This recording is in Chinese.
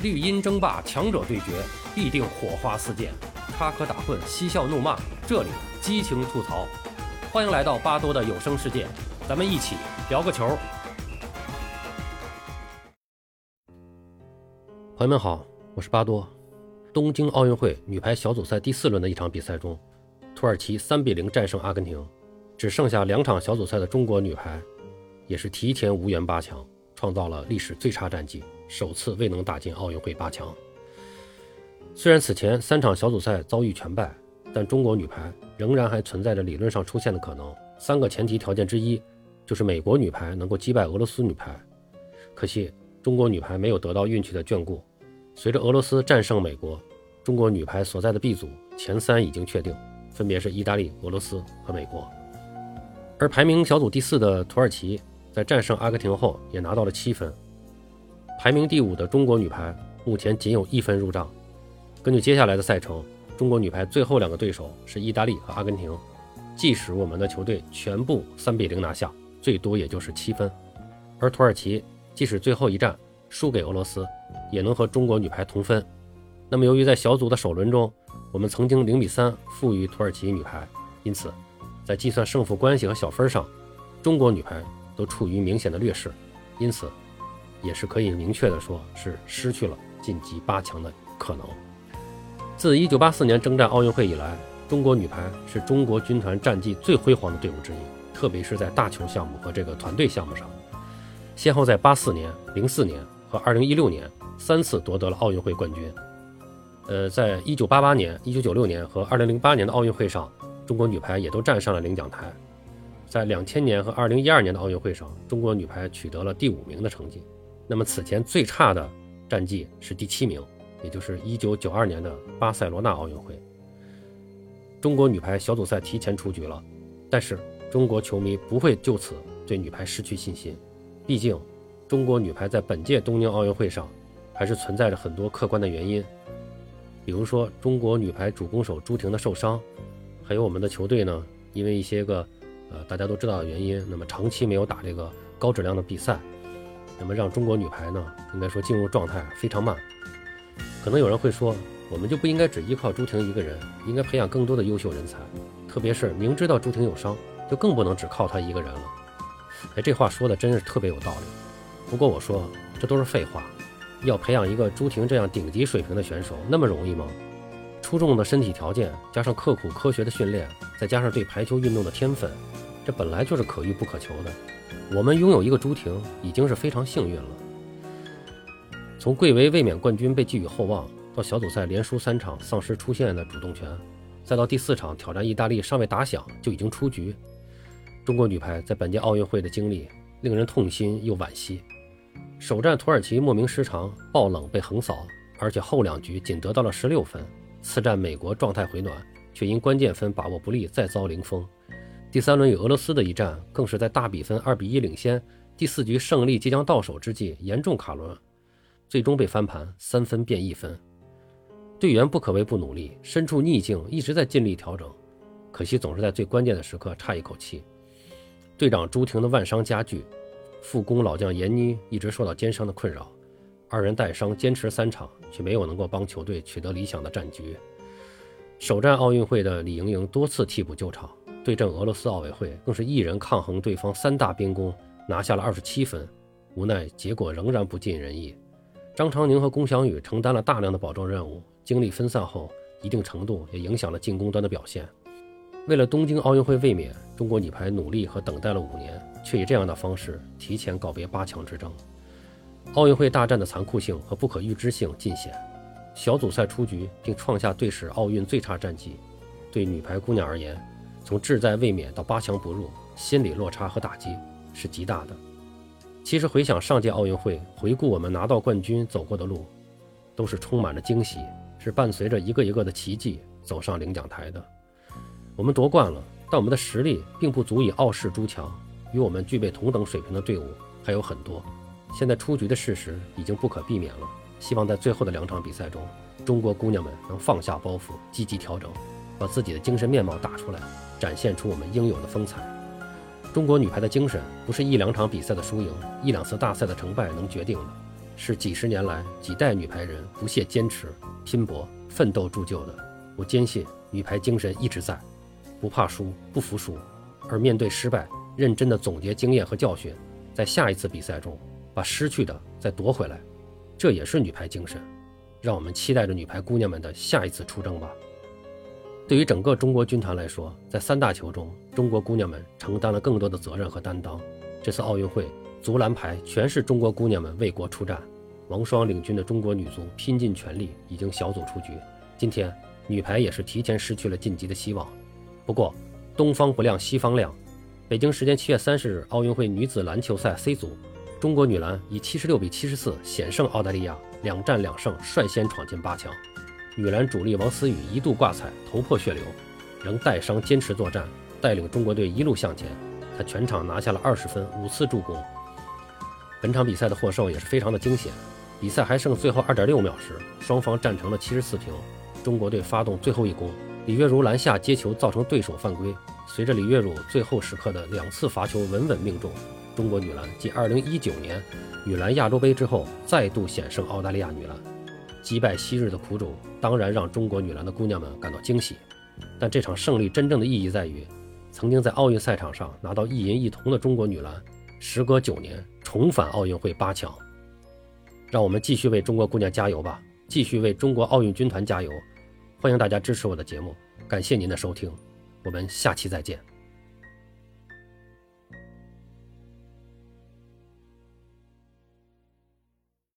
绿茵争霸，强者对决，必定火花四溅，插科打诨，嬉笑怒骂，这里激情吐槽。欢迎来到巴多的有声世界，咱们一起聊个球。朋友们好，我是巴多。东京奥运会女排小组赛第四轮的一场比赛中，土耳其三比零战胜阿根廷，只剩下两场小组赛的中国女排，也是提前无缘八强，创造了历史最差战绩。首次未能打进奥运会八强。虽然此前三场小组赛遭遇全败，但中国女排仍然还存在着理论上出现的可能。三个前提条件之一就是美国女排能够击败俄罗斯女排。可惜中国女排没有得到运气的眷顾。随着俄罗斯战胜美国，中国女排所在的 B 组前三已经确定，分别是意大利、俄罗斯和美国。而排名小组第四的土耳其在战胜阿根廷后也拿到了七分。排名第五的中国女排目前仅有一分入账。根据接下来的赛程，中国女排最后两个对手是意大利和阿根廷。即使我们的球队全部三比零拿下，最多也就是七分。而土耳其即使最后一战输给俄罗斯，也能和中国女排同分。那么，由于在小组的首轮中，我们曾经零比三负于土耳其女排，因此在计算胜负关系和小分上，中国女排都处于明显的劣势。因此。也是可以明确的说，是失去了晋级八强的可能。自1984年征战奥运会以来，中国女排是中国军团战绩最辉煌的队伍之一，特别是在大球项目和这个团队项目上，先后在84年、04年和2016年三次夺得了奥运会冠军。呃，在1988年、1996年和2008年的奥运会上，中国女排也都站上了领奖台。在2000年和2012年的奥运会上，中国女排取得了第五名的成绩。那么此前最差的战绩是第七名，也就是一九九二年的巴塞罗那奥运会。中国女排小组赛提前出局了，但是中国球迷不会就此对女排失去信心，毕竟中国女排在本届东京奥运会上还是存在着很多客观的原因，比如说中国女排主攻手朱婷的受伤，还有我们的球队呢，因为一些个呃大家都知道的原因，那么长期没有打这个高质量的比赛。那么让中国女排呢，应该说进入状态非常慢。可能有人会说，我们就不应该只依靠朱婷一个人，应该培养更多的优秀人才。特别是明知道朱婷有伤，就更不能只靠她一个人了。哎，这话说的真是特别有道理。不过我说，这都是废话。要培养一个朱婷这样顶级水平的选手，那么容易吗？出众的身体条件，加上刻苦科学的训练，再加上对排球运动的天分，这本来就是可遇不可求的。我们拥有一个朱婷，已经是非常幸运了。从贵为卫冕冠军被寄予厚望，到小组赛连输三场丧失出线的主动权，再到第四场挑战意大利尚未打响就已经出局，中国女排在本届奥运会的经历令人痛心又惋惜。首战土耳其莫名失常，爆冷被横扫，而且后两局仅得到了十六分。次战美国状态回暖，却因关键分把握不力再遭零封。第三轮与俄罗斯的一战，更是在大比分二比一领先，第四局胜利即将到手之际，严重卡轮，最终被翻盘，三分变一分。队员不可谓不努力，身处逆境一直在尽力调整，可惜总是在最关键的时刻差一口气。队长朱婷的腕伤加剧，副攻老将闫妮一直受到肩伤的困扰，二人带伤坚持三场，却没有能够帮球队取得理想的战局。首战奥运会的李盈莹多次替补救场。对阵俄罗斯奥委会，更是一人抗衡对方三大边攻，拿下了二十七分。无奈结果仍然不尽人意。张常宁和龚翔宇承担了大量的保证任务，精力分散后，一定程度也影响了进攻端的表现。为了东京奥运会卫冕，中国女排努力和等待了五年，却以这样的方式提前告别八强之争。奥运会大战的残酷性和不可预知性尽显，小组赛出局并创下队史奥运最差战绩，对女排姑娘而言。从志在卫冕到八强不入，心理落差和打击是极大的。其实回想上届奥运会，回顾我们拿到冠军走过的路，都是充满着惊喜，是伴随着一个一个的奇迹走上领奖台的。我们夺冠了，但我们的实力并不足以傲视诸强，与我们具备同等水平的队伍还有很多。现在出局的事实已经不可避免了，希望在最后的两场比赛中，中国姑娘们能放下包袱，积极调整，把自己的精神面貌打出来。展现出我们应有的风采。中国女排的精神不是一两场比赛的输赢、一两次大赛的成败能决定的，是几十年来几代女排人不懈坚持、拼搏、奋斗铸就的。我坚信女排精神一直在，不怕输、不服输，而面对失败，认真的总结经验和教训，在下一次比赛中把失去的再夺回来，这也是女排精神。让我们期待着女排姑娘们的下一次出征吧。对于整个中国军团来说，在三大球中，中国姑娘们承担了更多的责任和担当。这次奥运会，足篮排全是中国姑娘们为国出战。王霜领军的中国女足拼尽全力，已经小组出局。今天，女排也是提前失去了晋级的希望。不过，东方不亮西方亮。北京时间七月三十日，奥运会女子篮球赛 C 组，中国女篮以七十六比七十四险胜澳大利亚，两战两胜，率先闯进八强。女篮主力王思雨一度挂彩，头破血流，仍带伤坚持作战，带领中国队一路向前。她全场拿下了二十分，五次助攻。本场比赛的获胜也是非常的惊险。比赛还剩最后二点六秒时，双方战成了七十四平。中国队发动最后一攻，李月如篮下接球造成对手犯规。随着李月如最后时刻的两次罚球稳稳命中，中国女篮继二零一九年女篮亚洲杯之后，再度险胜澳大利亚女篮。击败昔日的苦主，当然让中国女篮的姑娘们感到惊喜。但这场胜利真正的意义在于，曾经在奥运赛场上拿到一银一铜的中国女篮，时隔九年重返奥运会八强。让我们继续为中国姑娘加油吧，继续为中国奥运军团加油！欢迎大家支持我的节目，感谢您的收听，我们下期再见。